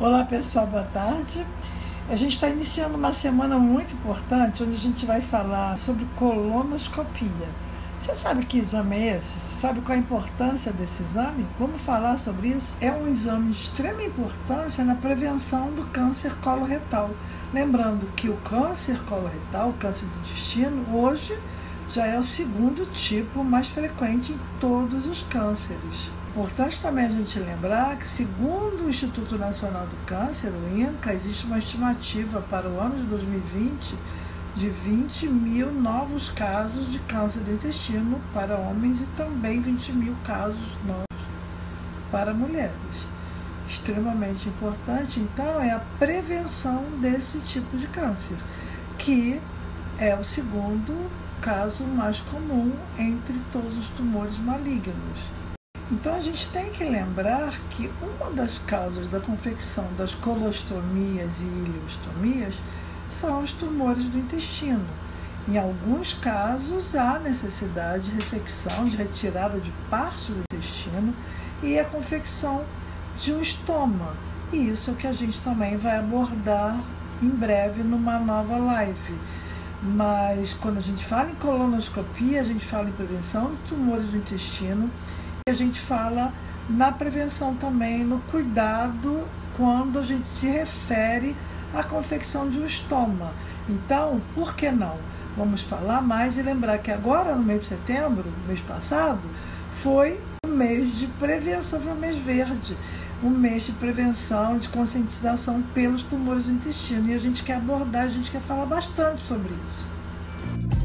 Olá pessoal, boa tarde. A gente está iniciando uma semana muito importante onde a gente vai falar sobre colonoscopia. Você sabe que exame é esse? Você sabe qual a importância desse exame? Vamos falar sobre isso? É um exame de extrema importância na prevenção do câncer coloretal. Lembrando que o câncer coloretal, o câncer do intestino, hoje já é o segundo tipo mais frequente em todos os cânceres. Importante também a gente lembrar que, segundo o Instituto Nacional do Câncer, o INCA, existe uma estimativa para o ano de 2020 de 20 mil novos casos de câncer do intestino para homens e também 20 mil casos novos para mulheres. Extremamente importante, então, é a prevenção desse tipo de câncer, que é o segundo caso mais comum entre todos os tumores malignos. Então a gente tem que lembrar que uma das causas da confecção das colostomias e ileostomias são os tumores do intestino. Em alguns casos há necessidade de ressecção, de retirada de parte do intestino e a confecção de um estômago. E isso é o que a gente também vai abordar em breve numa nova live. Mas quando a gente fala em colonoscopia, a gente fala em prevenção de tumores do intestino a gente fala na prevenção também, no cuidado quando a gente se refere à confecção de um estômago. Então, por que não? Vamos falar mais e lembrar que agora, no mês de setembro, mês passado, foi mês de prevenção, foi o mês verde, um mês de prevenção, de conscientização pelos tumores do intestino. E a gente quer abordar, a gente quer falar bastante sobre isso.